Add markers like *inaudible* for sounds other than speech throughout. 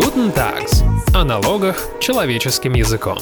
Guten Tags. О налогах человеческим языком.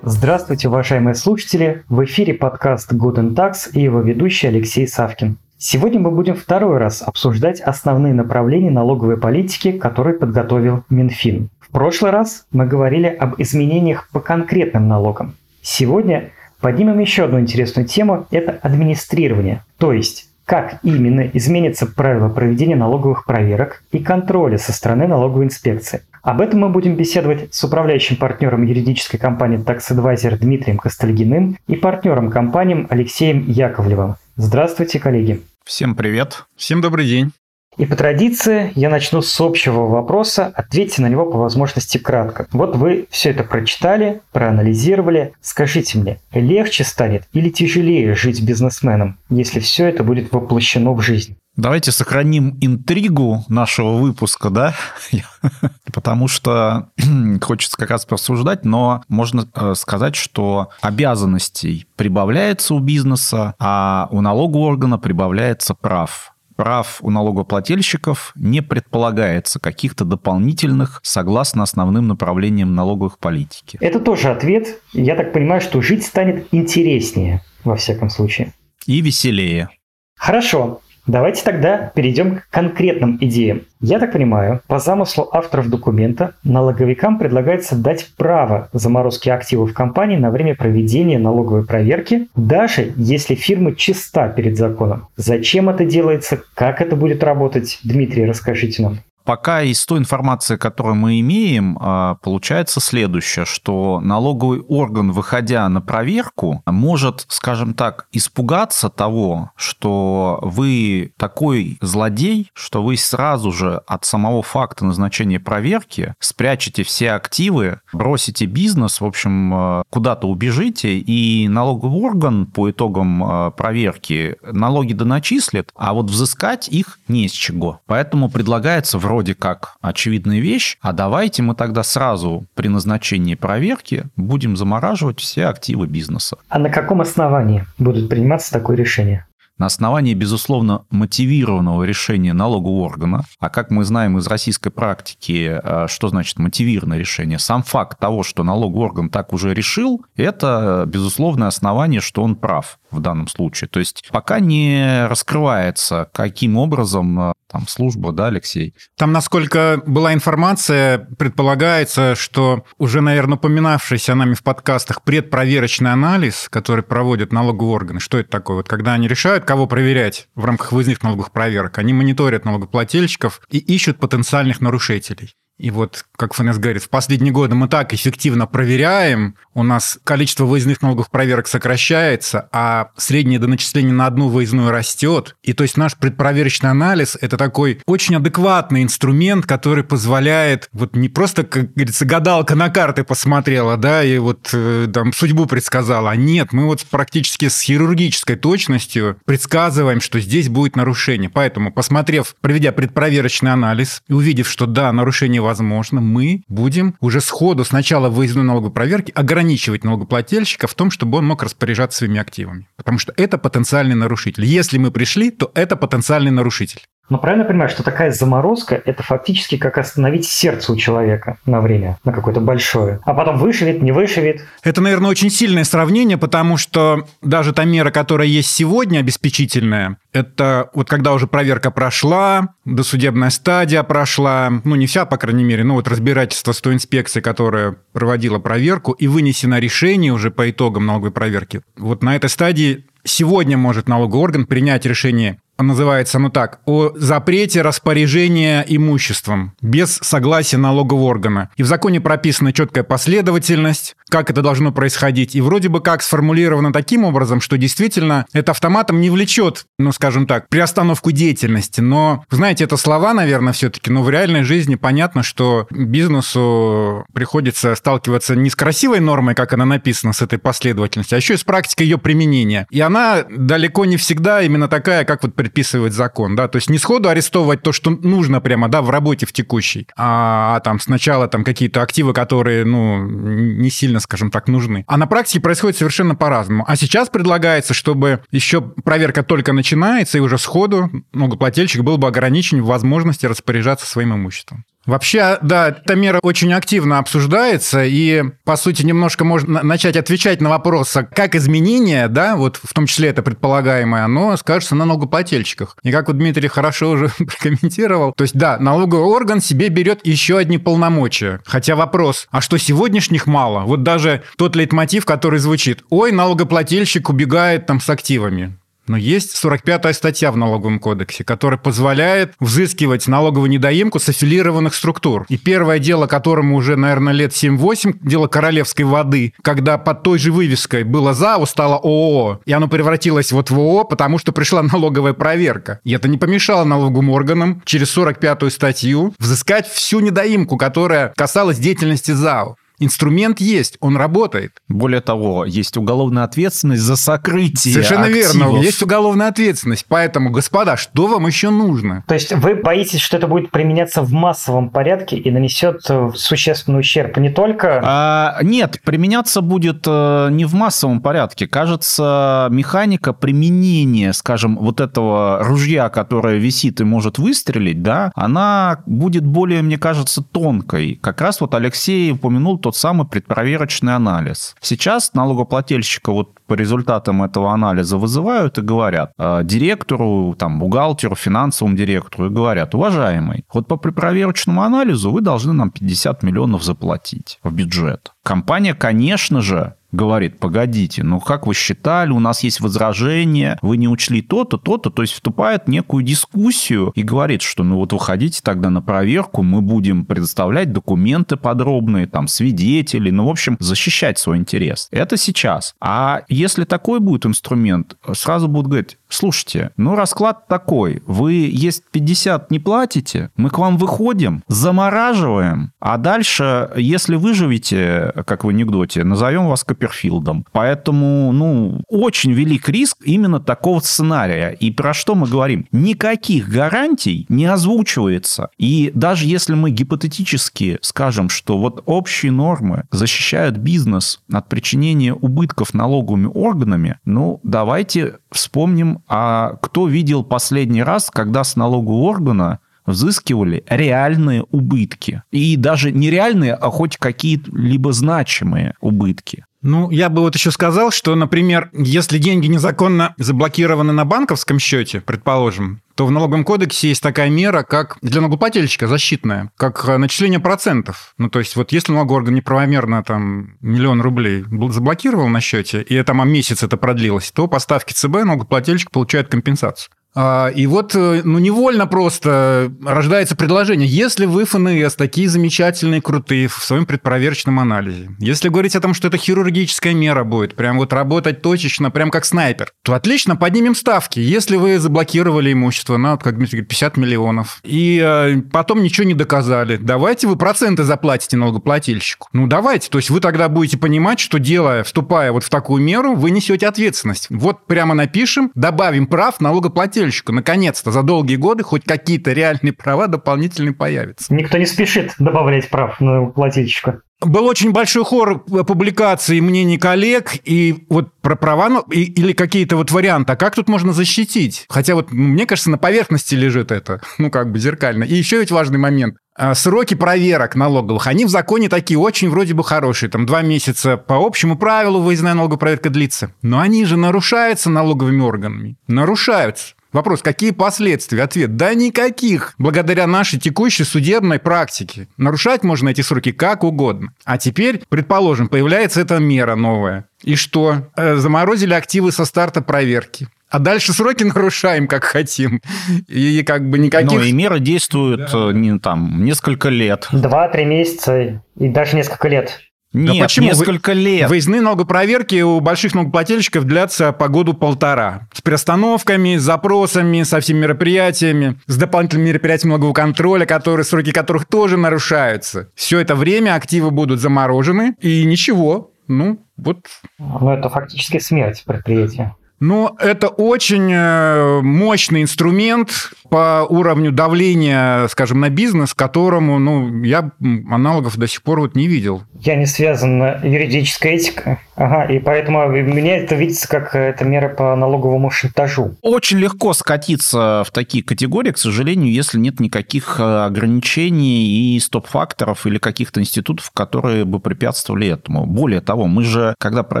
Здравствуйте, уважаемые слушатели! В эфире подкаст Guten Tax и его ведущий Алексей Савкин. Сегодня мы будем второй раз обсуждать основные направления налоговой политики, которые подготовил Минфин. В прошлый раз мы говорили об изменениях по конкретным налогам. Сегодня поднимем еще одну интересную тему – это администрирование, то есть как именно изменятся правила проведения налоговых проверок и контроля со стороны налоговой инспекции. Об этом мы будем беседовать с управляющим партнером юридической компании Tax Advisor Дмитрием Костальгиным и партнером компании Алексеем Яковлевым. Здравствуйте, коллеги. Всем привет. Всем добрый день. И по традиции я начну с общего вопроса, ответьте на него по возможности кратко. Вот вы все это прочитали, проанализировали. Скажите мне, легче станет или тяжелее жить бизнесменом, если все это будет воплощено в жизнь? Давайте сохраним интригу нашего выпуска, да, *laughs* потому что *clears throat* хочется как раз порассуждать, но можно э, сказать, что обязанностей прибавляется у бизнеса, а у налогового органа прибавляется прав прав у налогоплательщиков не предполагается каких-то дополнительных согласно основным направлениям налоговых политики. Это тоже ответ. Я так понимаю, что жить станет интереснее, во всяком случае. И веселее. Хорошо. Давайте тогда перейдем к конкретным идеям. Я так понимаю, по замыслу авторов документа налоговикам предлагается дать право заморозки активов компании на время проведения налоговой проверки, даже если фирма чиста перед законом. Зачем это делается, как это будет работать, Дмитрий, расскажите нам. Пока из той информации, которую мы имеем, а, получается следующее, что налоговый орган, выходя на проверку, может, скажем так, испугаться того, что вы такой злодей, что вы сразу же от самого факта назначения проверки спрячете все активы, бросите бизнес, в общем, а, куда-то убежите, и налоговый орган по итогам а, проверки налоги доначислит, а вот взыскать их не с чего. Поэтому предлагается в вроде как очевидная вещь, а давайте мы тогда сразу при назначении проверки будем замораживать все активы бизнеса. А на каком основании будут приниматься такое решение? на основании, безусловно, мотивированного решения налогового органа, а как мы знаем из российской практики, э, что значит мотивированное решение, сам факт того, что налоговый орган так уже решил, это безусловное основание, что он прав в данном случае. То есть пока не раскрывается, каким образом э, там служба, да, Алексей? Там, насколько была информация, предполагается, что уже, наверное, упоминавшийся нами в подкастах предпроверочный анализ, который проводят налоговые органы, что это такое? Вот когда они решают, кого проверять в рамках выездных налоговых проверок, они мониторят налогоплательщиков и ищут потенциальных нарушителей. И вот, как ФНС говорит, в последние годы мы так эффективно проверяем, у нас количество выездных налоговых проверок сокращается, а среднее доначисление на одну выездную растет. И то есть наш предпроверочный анализ – это такой очень адекватный инструмент, который позволяет вот не просто, как говорится, гадалка на карты посмотрела, да, и вот э, там судьбу предсказала, а нет, мы вот практически с хирургической точностью предсказываем, что здесь будет нарушение. Поэтому, посмотрев, проведя предпроверочный анализ и увидев, что да, нарушение возможно, мы будем уже сходу сначала выездной налоговой проверки ограничивать налогоплательщика в том, чтобы он мог распоряжаться своими активами. Потому что это потенциальный нарушитель. Если мы пришли, то это потенциальный нарушитель. Но правильно понимаю, что такая заморозка – это фактически как остановить сердце у человека на время, на какое-то большое. А потом вышивет, не вышивет. Это, наверное, очень сильное сравнение, потому что даже та мера, которая есть сегодня, обеспечительная, это вот когда уже проверка прошла, досудебная стадия прошла, ну не вся, по крайней мере, но вот разбирательство с той инспекцией, которая проводила проверку, и вынесено решение уже по итогам налоговой проверки. Вот на этой стадии сегодня может налоговый орган принять решение называется ну так, о запрете распоряжения имуществом без согласия налогового органа. И в законе прописана четкая последовательность, как это должно происходить. И вроде бы как сформулировано таким образом, что действительно это автоматом не влечет, ну скажем так, приостановку деятельности. Но, знаете, это слова, наверное, все-таки, но в реальной жизни понятно, что бизнесу приходится сталкиваться не с красивой нормой, как она написана, с этой последовательностью, а еще и с практикой ее применения. И она далеко не всегда именно такая, как вот предписывает закон, да, то есть не сходу арестовывать то, что нужно прямо, да, в работе в текущей, а, а там сначала там какие-то активы, которые, ну, не сильно, скажем так, нужны. А на практике происходит совершенно по-разному. А сейчас предлагается, чтобы еще проверка только начинается, и уже сходу многоплательщик был бы ограничен в возможности распоряжаться своим имуществом. Вообще, да, эта мера очень активно обсуждается, и, по сути, немножко можно начать отвечать на вопрос, а как изменения, да, вот в том числе это предполагаемое, оно скажется на налогоплательщиках. И как вот Дмитрий хорошо уже *laughs* прокомментировал, то есть, да, налоговый орган себе берет еще одни полномочия. Хотя вопрос, а что сегодняшних мало? Вот даже тот лейтмотив, который звучит, ой, налогоплательщик убегает там с активами. Но есть 45-я статья в налоговом кодексе, которая позволяет взыскивать налоговую недоимку с аффилированных структур. И первое дело, которому уже, наверное, лет 7-8, дело королевской воды, когда под той же вывеской было ЗАО, стало ООО, и оно превратилось вот в ООО, потому что пришла *laughs* налоговая проверка. И это не помешало налоговым органам через 45-ю статью взыскать всю недоимку, которая касалась деятельности ЗАО. Инструмент есть, он работает. Более того, есть уголовная ответственность за сокрытие Совершенно активов. верно, есть уголовная ответственность. Поэтому, господа, что вам еще нужно? То есть вы боитесь, что это будет применяться в массовом порядке и нанесет э, существенный ущерб не только... А, нет, применяться будет э, не в массовом порядке. Кажется, механика применения, скажем, вот этого ружья, которое висит и может выстрелить, да, она будет более, мне кажется, тонкой. Как раз вот Алексей упомянул тот самый предпроверочный анализ. Сейчас налогоплательщика вот по результатам этого анализа вызывают и говорят э, директору, там, бухгалтеру, финансовому директору, и говорят, уважаемый, вот по предпроверочному анализу вы должны нам 50 миллионов заплатить в бюджет. Компания, конечно же, говорит, погодите, ну как вы считали, у нас есть возражение, вы не учли то-то, то-то, то есть вступает в некую дискуссию и говорит, что ну вот выходите тогда на проверку, мы будем предоставлять документы подробные, там, свидетелей, ну, в общем, защищать свой интерес. Это сейчас. А если такой будет инструмент, сразу будут говорить, слушайте, ну расклад такой, вы есть 50 не платите, мы к вам выходим, замораживаем, а дальше, если выживете, как в анекдоте, назовем вас Копперфилдом. Поэтому, ну, очень велик риск именно такого сценария. И про что мы говорим? Никаких гарантий не озвучивается. И даже если мы гипотетически скажем, что вот общие нормы защищают бизнес от причинения убытков налоговыми органами, ну, давайте вспомним, а кто видел последний раз, когда с налогового органа взыскивали реальные убытки. И даже не реальные, а хоть какие-либо значимые убытки. Ну, я бы вот еще сказал, что, например, если деньги незаконно заблокированы на банковском счете, предположим, то в налоговом кодексе есть такая мера, как для налогоплательщика защитная, как начисление процентов. Ну, то есть вот если налоговый орган неправомерно там миллион рублей заблокировал на счете, и там месяц это продлилось, то по ставке ЦБ налогоплательщик получает компенсацию. А, и вот, э, ну, невольно просто рождается предложение. Если вы ФНС такие замечательные, крутые в своем предпроверочном анализе, если говорить о том, что это хирургическая мера будет, прям вот работать точечно, прям как снайпер, то отлично, поднимем ставки. Если вы заблокировали имущество на, как Дмитрий говорит, 50 миллионов, и э, потом ничего не доказали, давайте вы проценты заплатите налогоплательщику. Ну, давайте. То есть вы тогда будете понимать, что делая, вступая вот в такую меру, вы несете ответственность. Вот прямо напишем, добавим прав налогоплательщику налогоплательщику наконец-то за долгие годы хоть какие-то реальные права дополнительные появятся. Никто не спешит добавлять прав налогоплательщика. Был очень большой хор публикаций мнений коллег, и вот про права, ну, и, или какие-то вот варианты, а как тут можно защитить? Хотя вот, мне кажется, на поверхности лежит это, ну, как бы зеркально. И еще ведь важный момент. А, сроки проверок налоговых, они в законе такие очень вроде бы хорошие, там два месяца по общему правилу выездная налоговая проверка длится. Но они же нарушаются налоговыми органами. Нарушаются. Вопрос, какие последствия? Ответ, да никаких. Благодаря нашей текущей судебной практике. Нарушать можно эти сроки как угодно. А теперь, предположим, появляется эта мера новая. И что? Э, заморозили активы со старта проверки. А дальше сроки *laughs* нарушаем, как хотим. И как бы никаких... Ну, и мера действует да. Э, не, там, несколько лет. Два-три месяца и даже несколько лет. Нет, да почему? несколько лет. Выездные налогопроверки у больших налогоплательщиков длятся по году полтора. С приостановками, с запросами, со всеми мероприятиями, с дополнительными мероприятиями налогового контроля, которые, сроки которых тоже нарушаются. Все это время активы будут заморожены, и ничего. Ну, вот. Ну, это фактически смерть предприятия. Но это очень э, мощный инструмент по уровню давления, скажем, на бизнес, которому ну, я аналогов до сих пор вот не видел. Я не связан юридическая этика, Ага, и поэтому мне это видится как это мера по налоговому шантажу. Очень легко скатиться в такие категории, к сожалению, если нет никаких э, ограничений и стоп-факторов или каких-то институтов, которые бы препятствовали этому. Более того, мы же, когда про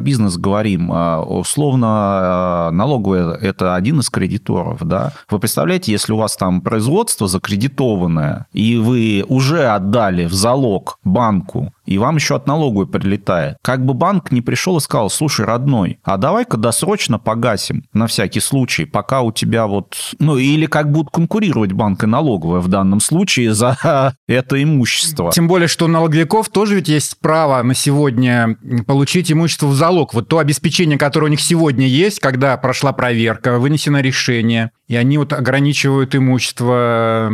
бизнес говорим, э, условно, э, налоговая – это один из кредиторов, да? Вы представляете, если у вас там производство закредитованное, и вы уже отдали в залог банку и вам еще от налоговой прилетает. Как бы банк не пришел и сказал, слушай, родной, а давай-ка досрочно погасим на всякий случай, пока у тебя вот... Ну, или как будут конкурировать банк и налоговая в данном случае за *laughs* это имущество. Тем более, что у налоговиков тоже ведь есть право на сегодня получить имущество в залог. Вот то обеспечение, которое у них сегодня есть, когда прошла проверка, вынесено решение, и они вот ограничивают имущество,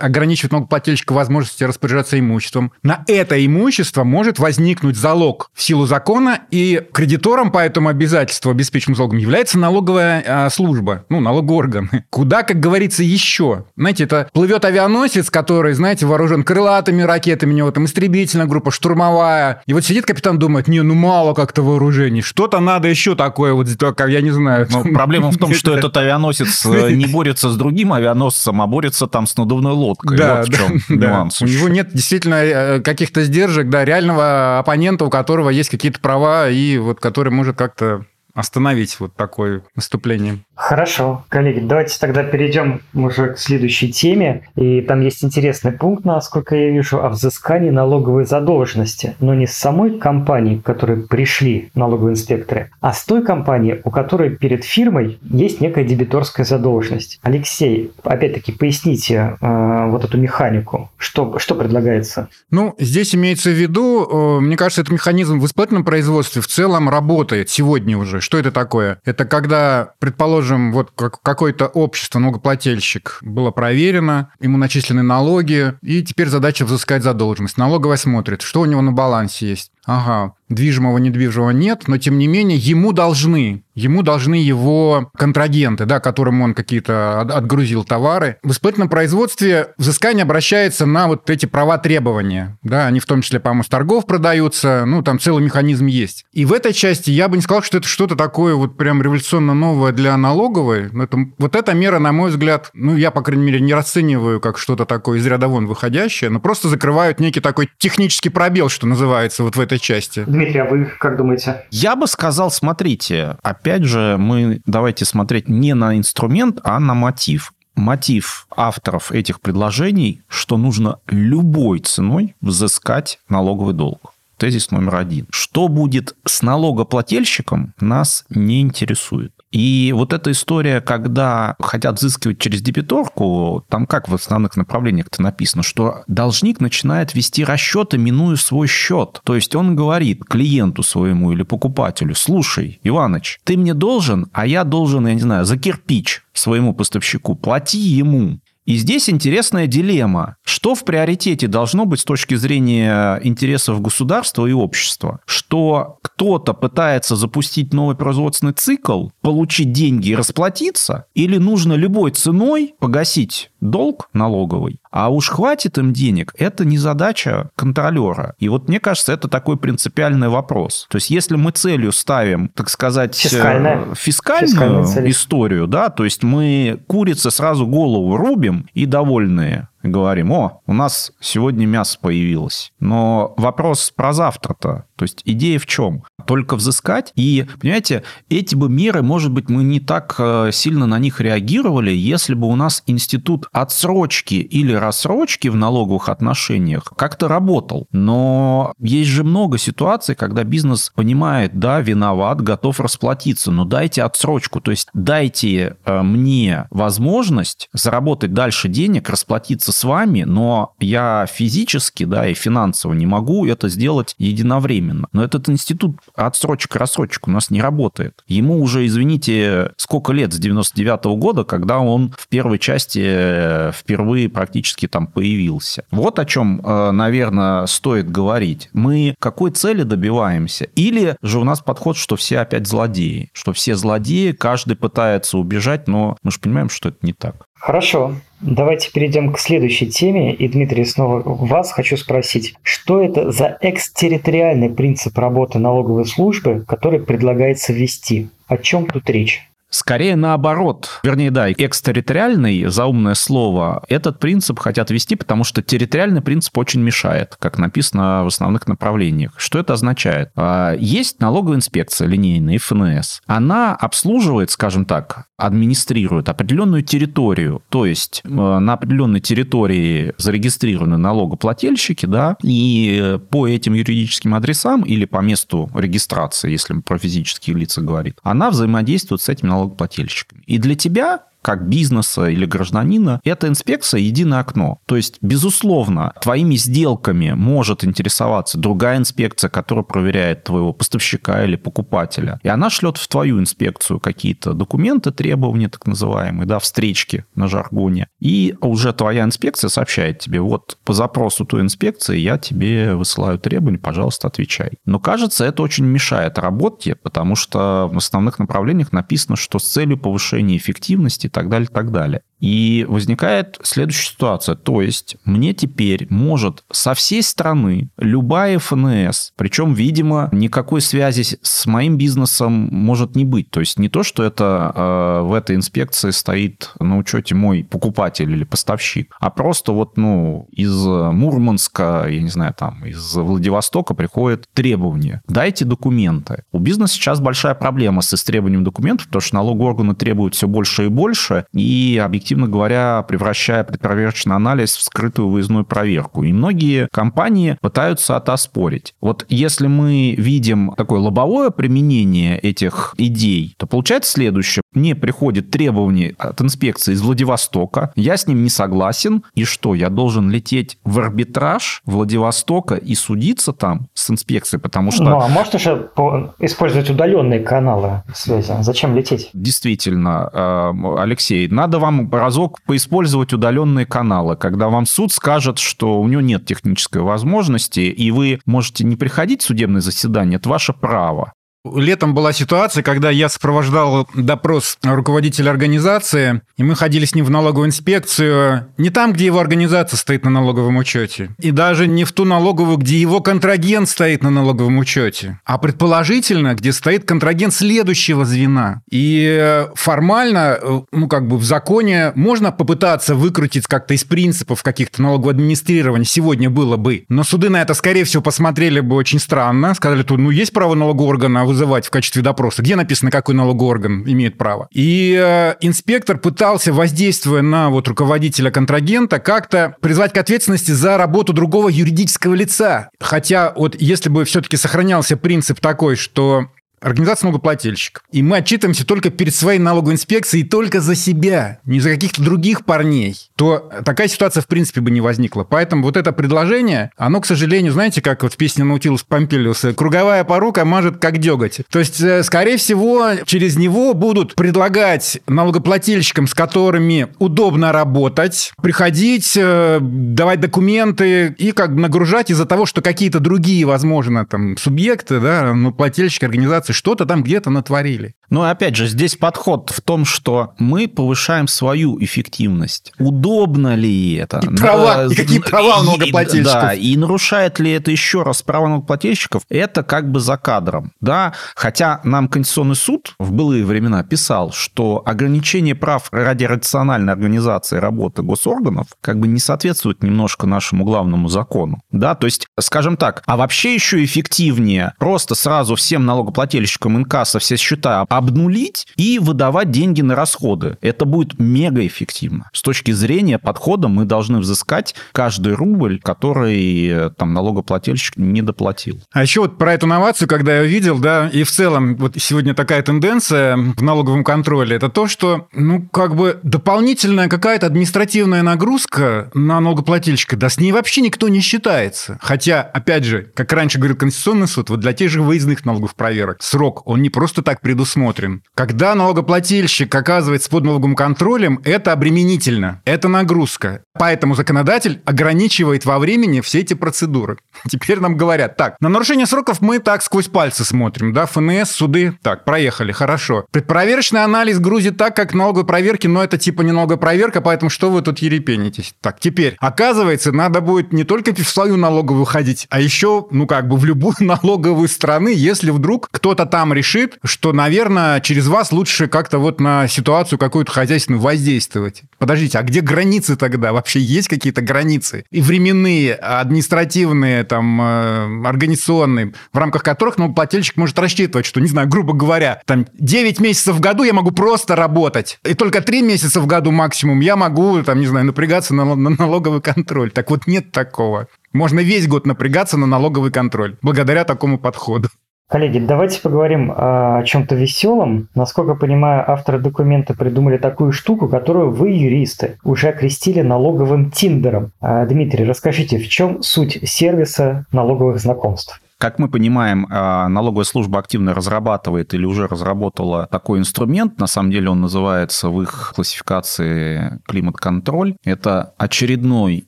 ограничивают налогоплательщика возможности распоряжаться имуществом. На это имущество может возникнуть залог в силу закона, и кредитором по этому обязательству, обеспеченным залогом, является налоговая а, служба, ну, налоговый орган. Куда, как говорится, еще? Знаете, это плывет авианосец, который, знаете, вооружен крылатыми ракетами, у него там истребительная группа, штурмовая. И вот сидит капитан, думает, не, ну мало как-то вооружений, что-то надо еще такое, вот, я не знаю. Но проблема в том, *laughs* что этот авианосец э, *laughs* не борется с другим авианосцем, а борется там с надувной лодкой. Да, вот в чем *laughs* да, нюанс. Да. У него нет действительно э, каких-то сдержек, да, реального оппонента, у которого есть какие-то права и вот который может как-то остановить вот такое выступление. Хорошо, коллеги, давайте тогда перейдем уже к следующей теме. И там есть интересный пункт, насколько я вижу, о взыскании налоговой задолженности. Но не с самой компании, к которой пришли налоговые инспекторы, а с той компании, у которой перед фирмой есть некая дебиторская задолженность. Алексей, опять-таки, поясните э, вот эту механику. Что, что предлагается? Ну, здесь имеется в виду, э, мне кажется, этот механизм в испытательном производстве в целом работает сегодня уже что это такое? Это когда, предположим, вот какое-то общество, налогоплательщик, было проверено, ему начислены налоги, и теперь задача взыскать задолженность. Налоговая смотрит, что у него на балансе есть. Ага, движимого, недвижимого нет, но тем не менее ему должны, ему должны его контрагенты, да, которым он какие-то отгрузил товары. В испытательном производстве взыскание обращается на вот эти права требования, да, они в том числе, по-моему, с торгов продаются, ну, там целый механизм есть. И в этой части я бы не сказал, что это что-то такое вот прям революционно новое для налоговой. Это, вот эта мера, на мой взгляд, ну, я, по крайней мере, не расцениваю как что-то такое из ряда вон выходящее, но просто закрывают некий такой технический пробел, что называется, вот в этой части. Дмитрий, а вы как думаете? Я бы сказал, смотрите, опять же, мы давайте смотреть не на инструмент, а на мотив мотив авторов этих предложений, что нужно любой ценой взыскать налоговый долг. Тезис номер один. Что будет с налогоплательщиком, нас не интересует. И вот эта история, когда хотят взыскивать через дебиторку, там как в основных направлениях-то написано, что должник начинает вести расчеты, минуя свой счет. То есть он говорит клиенту своему или покупателю, слушай, Иваныч, ты мне должен, а я должен, я не знаю, за кирпич своему поставщику, плати ему. И здесь интересная дилемма. Что в приоритете должно быть с точки зрения интересов государства и общества? Что кто-то пытается запустить новый производственный цикл, получить деньги и расплатиться, или нужно любой ценой погасить долг налоговый, а уж хватит им денег, это не задача контролера. И вот мне кажется, это такой принципиальный вопрос. То есть если мы целью ставим, так сказать, Фискальная. фискальную историю, да, то есть мы курице сразу голову рубим и довольные говорим, о, у нас сегодня мясо появилось. Но вопрос про завтра-то. То есть идея в чем? Только взыскать. И, понимаете, эти бы меры, может быть, мы не так э, сильно на них реагировали, если бы у нас институт отсрочки или рассрочки в налоговых отношениях как-то работал. Но есть же много ситуаций, когда бизнес понимает, да, виноват, готов расплатиться, но дайте отсрочку. То есть дайте э, мне возможность заработать дальше денег, расплатиться с вами, но я физически, да, и финансово не могу это сделать единовременно. Но этот институт отсрочек-рассрочек у нас не работает. Ему уже, извините, сколько лет, с 99 -го года, когда он в первой части э, впервые практически там появился. Вот о чем, э, наверное, стоит говорить. Мы какой цели добиваемся? Или же у нас подход, что все опять злодеи, что все злодеи, каждый пытается убежать, но мы же понимаем, что это не так. Хорошо. Давайте перейдем к следующей теме. И, Дмитрий, снова вас хочу спросить, что это за экстерриториальный принцип работы налоговой службы, который предлагается ввести? О чем тут речь? Скорее наоборот. Вернее, да, экстерриториальный, заумное слово, этот принцип хотят ввести, потому что территориальный принцип очень мешает, как написано в основных направлениях. Что это означает? А, есть налоговая инспекция линейная, ФНС. Она обслуживает, скажем так, администрирует определенную территорию, то есть э, на определенной территории зарегистрированы налогоплательщики, да, и по этим юридическим адресам или по месту регистрации, если мы про физические лица говорим, она взаимодействует с этими налогоплательщиками. И для тебя как бизнеса или гражданина, эта инспекция единое окно. То есть, безусловно, твоими сделками может интересоваться другая инспекция, которая проверяет твоего поставщика или покупателя. И она шлет в твою инспекцию какие-то документы, требования так называемые, да, встречки на жаргоне. И уже твоя инспекция сообщает тебе, вот по запросу той инспекции я тебе высылаю требования, пожалуйста, отвечай. Но кажется, это очень мешает работе, потому что в основных направлениях написано, что с целью повышения эффективности так далее, так далее. И возникает следующая ситуация. То есть мне теперь может со всей страны любая ФНС, причем, видимо, никакой связи с моим бизнесом может не быть. То есть не то, что это э, в этой инспекции стоит на учете мой покупатель или поставщик, а просто вот, ну, из Мурманска, я не знаю, там, из Владивостока приходят требования. Дайте документы. У бизнеса сейчас большая проблема с истребованием документов, потому что налоговые органы требуют все больше и больше, и объективно объективно говоря, превращая предпроверочный анализ в скрытую выездную проверку. И многие компании пытаются это оспорить. Вот если мы видим такое лобовое применение этих идей, то получается следующее. Мне приходит требование от инспекции из Владивостока, я с ним не согласен, и что, я должен лететь в арбитраж Владивостока и судиться там с инспекцией, потому что... Ну, а можно же использовать удаленные каналы связи? Зачем лететь? Действительно, э, Алексей, надо вам разок поиспользовать удаленные каналы, когда вам суд скажет, что у него нет технической возможности, и вы можете не приходить в судебное заседание, это ваше право. Летом была ситуация, когда я сопровождал допрос руководителя организации, и мы ходили с ним в налоговую инспекцию не там, где его организация стоит на налоговом учете, и даже не в ту налоговую, где его контрагент стоит на налоговом учете, а предположительно, где стоит контрагент следующего звена. И формально, ну как бы в законе можно попытаться выкрутить как-то из принципов каких-то налогового администрирования сегодня было бы, но суды на это, скорее всего, посмотрели бы очень странно, сказали, что ну есть право налогового органа вызывать в качестве допроса, где написано, какой налоговый орган имеет право. И э, инспектор пытался, воздействуя на вот руководителя контрагента, как-то призвать к ответственности за работу другого юридического лица. Хотя вот если бы все-таки сохранялся принцип такой, что организация налогоплательщиков. И мы отчитываемся только перед своей налоговой инспекцией, только за себя, не за каких-то других парней, то такая ситуация в принципе бы не возникла. Поэтому вот это предложение, оно, к сожалению, знаете, как вот в песне Наутилус Помпилиуса, круговая порука мажет как деготь. То есть, э, скорее всего, через него будут предлагать налогоплательщикам, с которыми удобно работать, приходить, э, давать документы и как бы нагружать из-за того, что какие-то другие, возможно, там, субъекты, да, ну, плательщики, организации что-то там где-то натворили. Но опять же, здесь подход в том, что мы повышаем свою эффективность. Удобно ли это? И права, и какие права у налогоплательщиков. Да, и нарушает ли это еще раз права налогоплательщиков? Это как бы за кадром. Да, хотя нам Конституционный суд в былые времена писал, что ограничение прав ради рациональной организации работы госорганов как бы не соответствует немножко нашему главному закону. Да, то есть, скажем так, а вообще еще эффективнее просто сразу всем налогоплательщикам инкасса все счета обнулить и выдавать деньги на расходы. Это будет мега эффективно. С точки зрения подхода мы должны взыскать каждый рубль, который э, там налогоплательщик не доплатил. А еще вот про эту новацию, когда я видел, да, и в целом вот сегодня такая тенденция в налоговом контроле, это то, что, ну, как бы дополнительная какая-то административная нагрузка на налогоплательщика, да с ней вообще никто не считается. Хотя, опять же, как раньше говорил Конституционный суд, вот для тех же выездных налогов проверок, срок, он не просто так предусмотрен. Когда налогоплательщик оказывается под налоговым контролем, это обременительно, это нагрузка. Поэтому законодатель ограничивает во времени все эти процедуры. *laughs* Теперь нам говорят, так, на нарушение сроков мы так сквозь пальцы смотрим, да, ФНС, суды, так, проехали, хорошо. Предпроверочный анализ грузит так, как налоговой проверки, но это типа не налоговая проверка, поэтому что вы тут ерепенитесь? Так, теперь, оказывается, надо будет не только в свою налоговую ходить, а еще, ну как бы в любую *laughs* налоговую страны, если вдруг кто-то там решит, что, наверное, через вас лучше как-то вот на ситуацию какую-то хозяйственную воздействовать. Подождите, а где границы тогда? Вообще есть какие-то границы? И временные, административные, там, э, организационные, в рамках которых налогоплательщик может рассчитывать, что, не знаю, грубо говоря, там 9 месяцев в году я могу просто работать, и только 3 месяца в году максимум я могу, там, не знаю, напрягаться на, на налоговый контроль. Так вот нет такого. Можно весь год напрягаться на налоговый контроль благодаря такому подходу. Коллеги, давайте поговорим о чем-то веселом. Насколько понимаю, авторы документа придумали такую штуку, которую вы, юристы, уже окрестили налоговым тиндером. А, Дмитрий, расскажите, в чем суть сервиса налоговых знакомств? Как мы понимаем, а, налоговая служба активно разрабатывает или уже разработала такой инструмент. На самом деле он называется в их классификации климат-контроль. Это очередной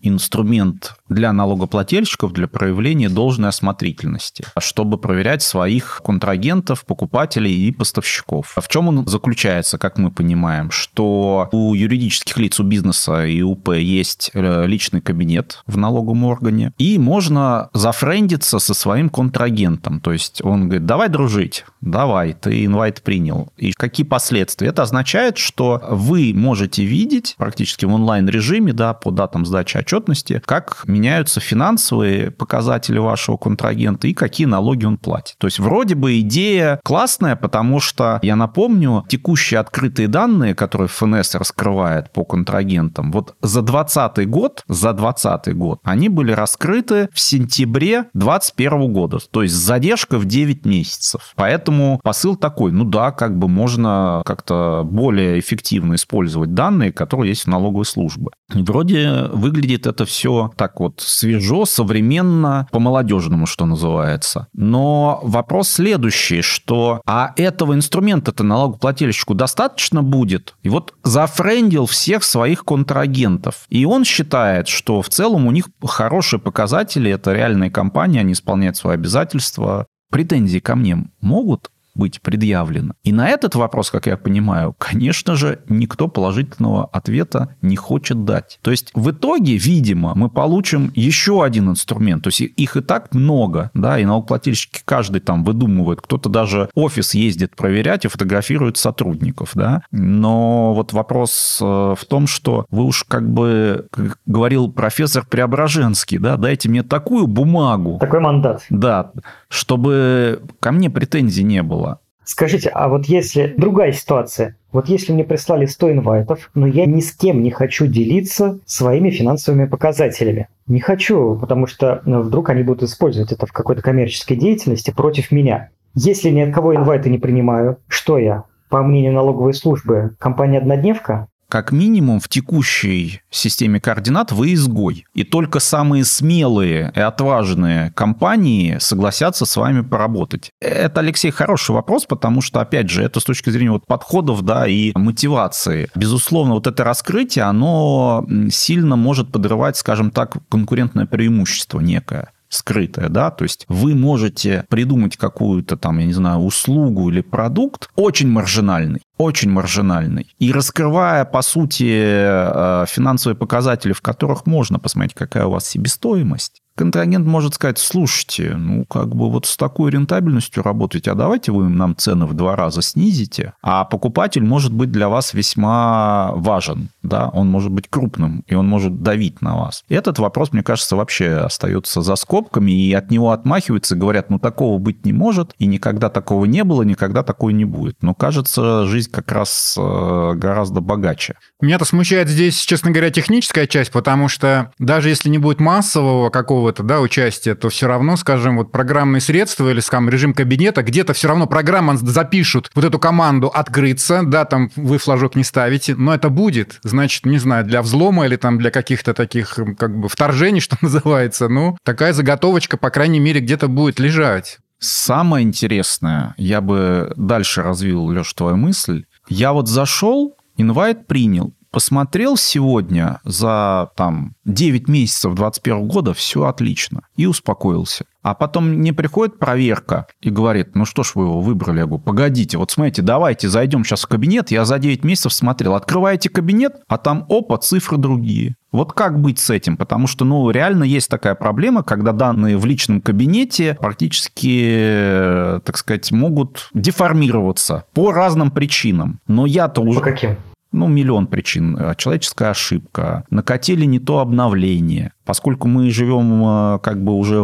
инструмент для налогоплательщиков для проявления должной осмотрительности, чтобы проверять своих контрагентов, покупателей и поставщиков. В чем он заключается, как мы понимаем, что у юридических лиц, у бизнеса и УП есть э, личный кабинет в налоговом органе, и можно зафрендиться со своим контрагентом. То есть он говорит, давай дружить, давай, ты инвайт принял. И какие последствия? Это означает, что вы можете видеть практически в онлайн-режиме, да, по датам сдачи отчетности, как меняются финансовые показатели вашего контрагента и какие налоги он платит. То есть вроде бы идея классная, потому что, я напомню, текущие открытые данные, которые ФНС раскрывает по контрагентам, вот за 2020 год, за 2020 год, они были раскрыты в сентябре 2021 года, то есть задержка в 9 месяцев. Поэтому посыл такой, ну да, как бы можно как-то более эффективно использовать данные, которые есть в налоговой службе. Вроде выглядит это все так вот свежо, современно, по-молодежному, что называется. Но вопрос следующий, что а этого инструмента-то налогоплательщику достаточно будет? И вот зафрендил всех своих контрагентов. И он считает, что в целом у них хорошие показатели, это реальные компании, они исполняют свои обязательства. Претензии ко мне могут быть предъявлено? И на этот вопрос, как я понимаю, конечно же, никто положительного ответа не хочет дать. То есть в итоге, видимо, мы получим еще один инструмент. То есть их и так много, да, и налогоплательщики каждый там выдумывает, кто-то даже офис ездит проверять и фотографирует сотрудников, да. Но вот вопрос э, в том, что вы уж как бы, как говорил профессор Преображенский, да, дайте мне такую бумагу. Такой мандат. Да, чтобы ко мне претензий не было. Скажите, а вот если другая ситуация, вот если мне прислали 100 инвайтов, но я ни с кем не хочу делиться своими финансовыми показателями. Не хочу, потому что ну, вдруг они будут использовать это в какой-то коммерческой деятельности против меня. Если ни от кого инвайты не принимаю, что я? По мнению налоговой службы, компания-однодневка? Как минимум в текущей системе координат вы изгой. И только самые смелые и отважные компании согласятся с вами поработать. Это, Алексей, хороший вопрос, потому что, опять же, это с точки зрения вот подходов да, и мотивации. Безусловно, вот это раскрытие, оно сильно может подрывать, скажем так, конкурентное преимущество некое скрытое, да, то есть вы можете придумать какую-то там, я не знаю, услугу или продукт очень маржинальный, очень маржинальный. И раскрывая, по сути, э, финансовые показатели, в которых можно посмотреть, какая у вас себестоимость, контрагент может сказать, слушайте, ну, как бы вот с такой рентабельностью работаете, а давайте вы нам цены в два раза снизите, а покупатель может быть для вас весьма важен, да, он может быть крупным, и он может давить на вас. Этот вопрос, мне кажется, вообще остается за скобками, и от него отмахиваются, говорят, ну, такого быть не может, и никогда такого не было, никогда такого не будет. Но, кажется, жизнь как раз э, гораздо богаче. Меня-то смущает здесь, честно говоря, техническая часть, потому что даже если не будет массового какого какого-то да, участия, то все равно, скажем, вот программные средства или, скажем, режим кабинета, где-то все равно программа запишут вот эту команду «открыться», да, там вы флажок не ставите, но это будет, значит, не знаю, для взлома или там для каких-то таких как бы вторжений, *laughs* что называется, ну, такая заготовочка, по крайней мере, где-то будет лежать. Самое интересное, я бы дальше развил, Леш, твою мысль. Я вот зашел, инвайт принял, посмотрел сегодня за там 9 месяцев 2021 года, все отлично, и успокоился. А потом мне приходит проверка и говорит, ну что ж вы его выбрали? Я говорю, погодите, вот смотрите, давайте зайдем сейчас в кабинет. Я за 9 месяцев смотрел. Открываете кабинет, а там, опа, цифры другие. Вот как быть с этим? Потому что, ну, реально есть такая проблема, когда данные в личном кабинете практически, так сказать, могут деформироваться по разным причинам. Но я-то уже... По каким? Ну, миллион причин. Э, человеческая ошибка, накатили не то обновление. Поскольку мы живем э, как бы уже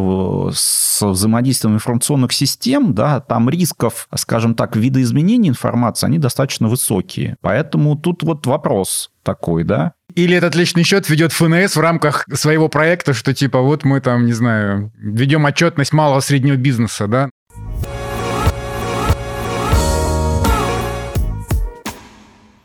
с взаимодействием информационных систем, да, там рисков, скажем так, видоизменения информации, они достаточно высокие. Поэтому тут вот вопрос такой, да. Или этот личный счет ведет ФНС в рамках своего проекта, что типа вот мы там, не знаю, ведем отчетность малого среднего бизнеса, да,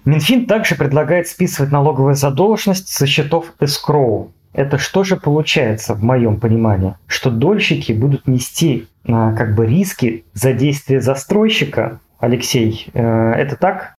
Минфин также предлагает списывать налоговую задолженность со счетов эскроу. Это что же получается, в моем понимании? Что дольщики будут нести а, как бы риски за действие застройщика? Алексей, э, это так?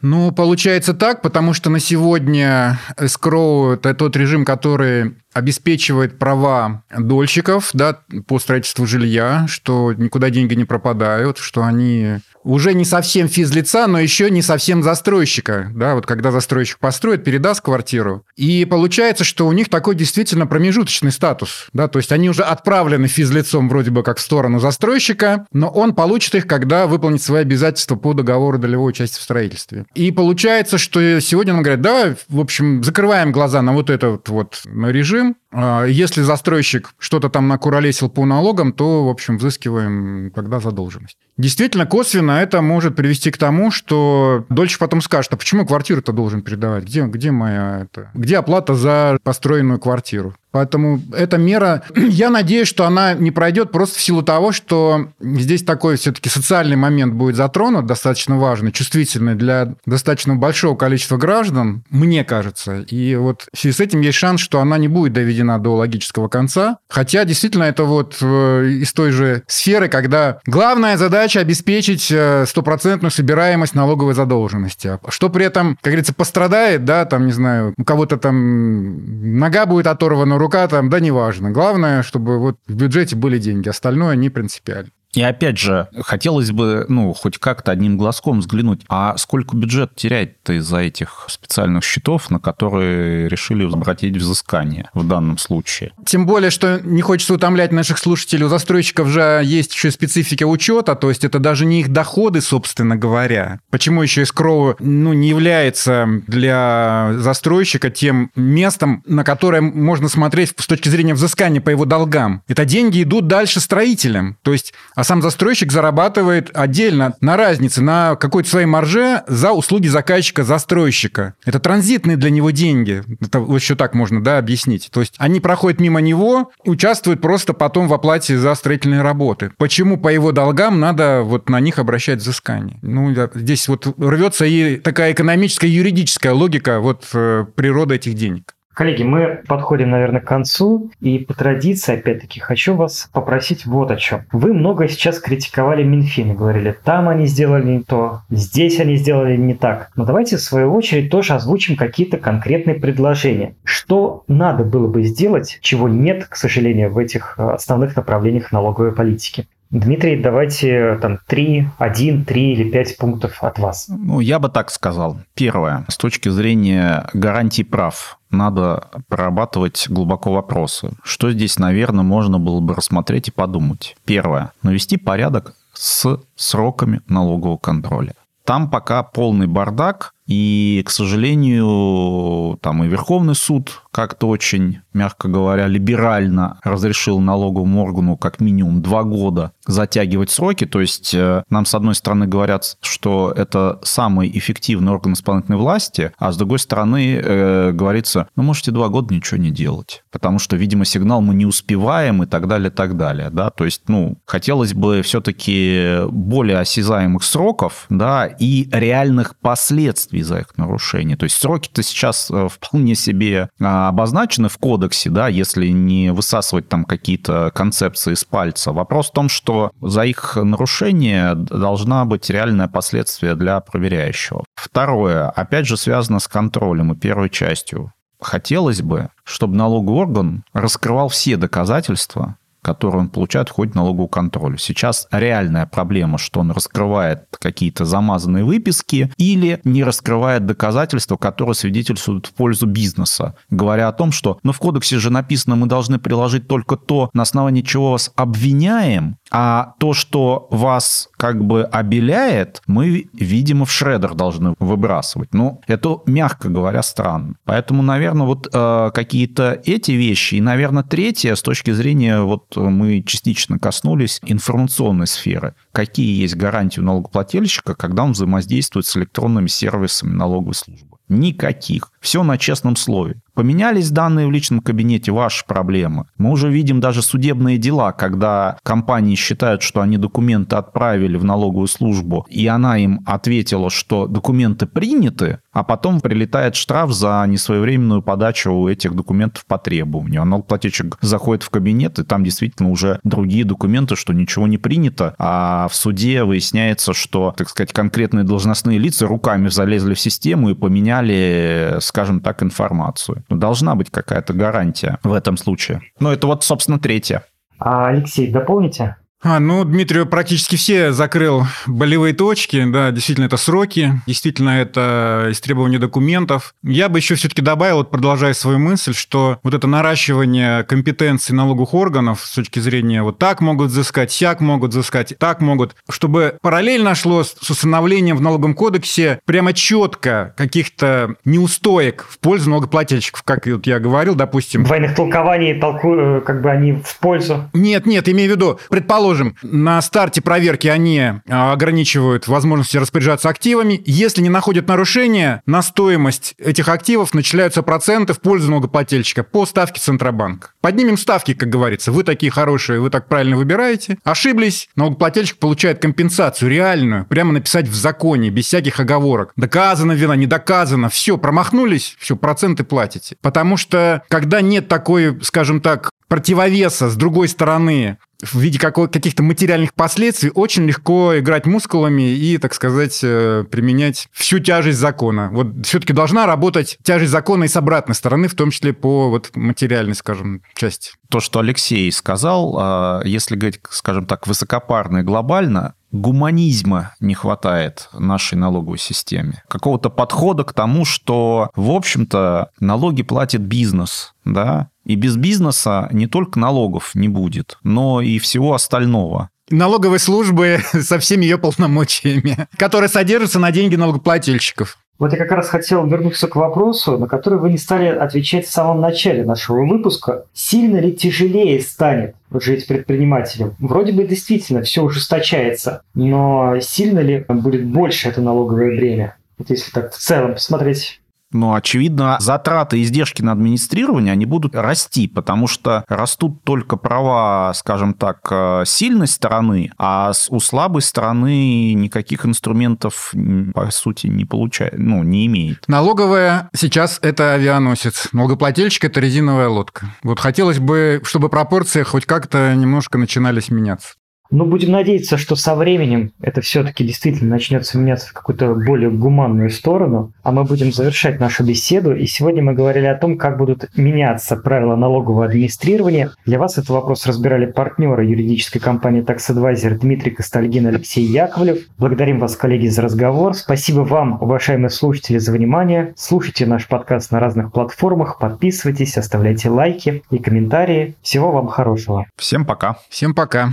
Ну, получается так, потому что на сегодня escrow – это тот режим, который обеспечивает права дольщиков да, по строительству жилья, что никуда деньги не пропадают, что они уже не совсем физлица, но еще не совсем застройщика. Да, вот когда застройщик построит, передаст квартиру. И получается, что у них такой действительно промежуточный статус. Да, то есть они уже отправлены физлицом вроде бы как в сторону застройщика, но он получит их, когда выполнит свои обязательства по договору долевой части в строительстве. И получается, что сегодня он говорит, да, в общем, закрываем глаза на вот этот вот режим, а если застройщик что-то там накуролесил по налогам, то, в общем, взыскиваем тогда задолженность. Действительно, косвенно это может привести к тому, что дольше потом скажет, а почему квартиру-то должен передавать? Где, где моя это? Где оплата за построенную квартиру? Поэтому эта мера, *clears throat* я надеюсь, что она не пройдет просто в силу того, что здесь такой все-таки социальный момент будет затронут, достаточно важный, чувствительный для достаточно большого количества граждан, мне кажется. И вот в связи с этим есть шанс, что она не будет доведена до логического конца. Хотя действительно это вот э, из той же сферы, когда главная задача обеспечить э, стопроцентную собираемость налоговой задолженности. Что при этом, как говорится, пострадает, да, там, не знаю, у кого-то там нога будет оторвана, рука там, да неважно. Главное, чтобы вот в бюджете были деньги, остальное не принципиально. И опять же, хотелось бы, ну, хоть как-то одним глазком взглянуть, а сколько бюджет теряет-то из-за этих специальных счетов, на которые решили обратить взыскание в данном случае? Тем более, что не хочется утомлять наших слушателей, у застройщиков же есть еще специфика учета, то есть это даже не их доходы, собственно говоря. Почему еще эскроу, ну, не является для застройщика тем местом, на которое можно смотреть с точки зрения взыскания по его долгам? Это деньги идут дальше строителям. То есть а сам застройщик зарабатывает отдельно на разнице, на какой-то своей марже за услуги заказчика-застройщика. Это транзитные для него деньги. Это еще так можно да, объяснить. То есть они проходят мимо него, участвуют просто потом в оплате за строительные работы. Почему по его долгам надо вот на них обращать взыскание? Ну, здесь вот рвется и такая экономическая, юридическая логика вот э, природы этих денег. Коллеги, мы подходим, наверное, к концу, и по традиции, опять-таки, хочу вас попросить вот о чем. Вы много сейчас критиковали Минфин и говорили, там они сделали не то, здесь они сделали не так. Но давайте, в свою очередь, тоже озвучим какие-то конкретные предложения. Что надо было бы сделать, чего нет, к сожалению, в этих э, основных направлениях налоговой политики? Дмитрий, давайте там 3, 1, 3 или 5 пунктов от вас. Ну, я бы так сказал. Первое. С точки зрения гарантий прав надо прорабатывать глубоко вопросы. Что здесь, наверное, можно было бы рассмотреть и подумать. Первое. Навести порядок с сроками налогового контроля. Там пока полный бардак, и, к сожалению, там и Верховный суд как-то очень, мягко говоря, либерально разрешил налоговому органу как минимум два года затягивать сроки. То есть э, нам, с одной стороны, говорят, что это самый эффективный орган исполнительной власти, а с другой стороны э, говорится, ну, можете два года ничего не делать, потому что, видимо, сигнал мы не успеваем и так далее, так далее. Да? То есть, ну, хотелось бы все-таки более осязаемых сроков да, и реальных последствий за их нарушение. То есть сроки-то сейчас э, вполне себе а, обозначены в кодексе, да, если не высасывать там какие-то концепции из пальца. Вопрос в том, что за их нарушение должна быть реальное последствие для проверяющего. Второе, опять же, связано с контролем и первой частью. Хотелось бы, чтобы налоговый орган раскрывал все доказательства, который он получает в ходе налогового контроля. Сейчас реальная проблема, что он раскрывает какие-то замазанные выписки или не раскрывает доказательства, которые свидетельствуют в пользу бизнеса, говоря о том, что ну, в кодексе же написано, мы должны приложить только то, на основании чего вас обвиняем, а то, что вас как бы обеляет, мы, видимо, в шредер должны выбрасывать. Ну, это, мягко говоря, странно. Поэтому, наверное, вот э, какие-то эти вещи, и, наверное, третье, с точки зрения, вот мы частично коснулись информационной сферы. Какие есть гарантии у налогоплательщика, когда он взаимодействует с электронными сервисами налоговой службы? Никаких. Все на честном слове. Поменялись данные в личном кабинете, ваши проблемы. Мы уже видим даже судебные дела, когда компании считают, что они документы отправили в налоговую службу, и она им ответила, что документы приняты, а потом прилетает штраф за несвоевременную подачу этих документов по требованию. Налогоплательщик заходит в кабинет, и там действительно уже другие документы, что ничего не принято, а в суде выясняется, что, так сказать, конкретные должностные лица руками залезли в систему и поменяли, скажем так, информацию. Ну, должна быть какая-то гарантия в этом случае. Ну, это вот, собственно, третье. А, Алексей, дополните? А, ну, Дмитрий практически все закрыл болевые точки, да, действительно, это сроки, действительно, это истребование документов. Я бы еще все-таки добавил, вот продолжая свою мысль, что вот это наращивание компетенций налоговых органов с точки зрения вот так могут взыскать, сяк могут взыскать, так могут, чтобы параллельно шло с установлением в налоговом кодексе прямо четко каких-то неустоек в пользу налогоплательщиков, как вот я говорил, допустим. Двойных толкований, толку, э, как бы они в пользу. Нет, нет, имею в виду, предположим, предположим, на старте проверки они а, ограничивают возможности распоряжаться активами. Если не находят нарушения, на стоимость этих активов начисляются проценты в пользу налогоплательщика по ставке Центробанка. Поднимем ставки, как говорится. Вы такие хорошие, вы так правильно выбираете. Ошиблись, налогоплательщик получает компенсацию реальную. Прямо написать в законе, без всяких оговорок. Доказано вина, не доказано. Все, промахнулись, все, проценты платите. Потому что, когда нет такой, скажем так, противовеса с другой стороны в виде каких-то материальных последствий очень легко играть мускулами и, так сказать, э, применять всю тяжесть закона. Вот все-таки должна работать тяжесть закона и с обратной стороны, в том числе по вот материальной, скажем, части. То, что Алексей сказал, а, если говорить, скажем так, высокопарно и глобально, гуманизма не хватает нашей налоговой системе. Какого-то подхода к тому, что, в общем-то, налоги платит бизнес, да, и без бизнеса не только налогов не будет, но и всего остального налоговой службы *laughs* со всеми ее полномочиями, которые содержатся на деньги налогоплательщиков. Вот я как раз хотел вернуться к вопросу, на который вы не стали отвечать в самом начале нашего выпуска. Сильно ли тяжелее станет жить предпринимателем? Вроде бы действительно все ужесточается, но сильно ли будет больше это налоговое бремя? Вот если так в целом посмотреть но, очевидно, затраты и издержки на администрирование, они будут расти, потому что растут только права, скажем так, э, сильной стороны, а у слабой стороны никаких инструментов, по сути, не получает, ну, не имеет. Налоговая сейчас это авианосец, налогоплательщик это резиновая лодка. Вот хотелось бы, чтобы пропорции хоть как-то немножко начинались меняться. Ну, будем надеяться, что со временем это все-таки действительно начнется меняться в какую-то более гуманную сторону, а мы будем завершать нашу беседу. И сегодня мы говорили о том, как будут меняться правила налогового администрирования. Для вас этот вопрос разбирали партнеры юридической компании Tax Advisor Дмитрий Костальгин и Алексей Яковлев. Благодарим вас, коллеги, за разговор. Спасибо вам, уважаемые слушатели, за внимание. Слушайте наш подкаст на разных платформах, подписывайтесь, оставляйте лайки и комментарии. Всего вам хорошего. Всем пока. Всем пока.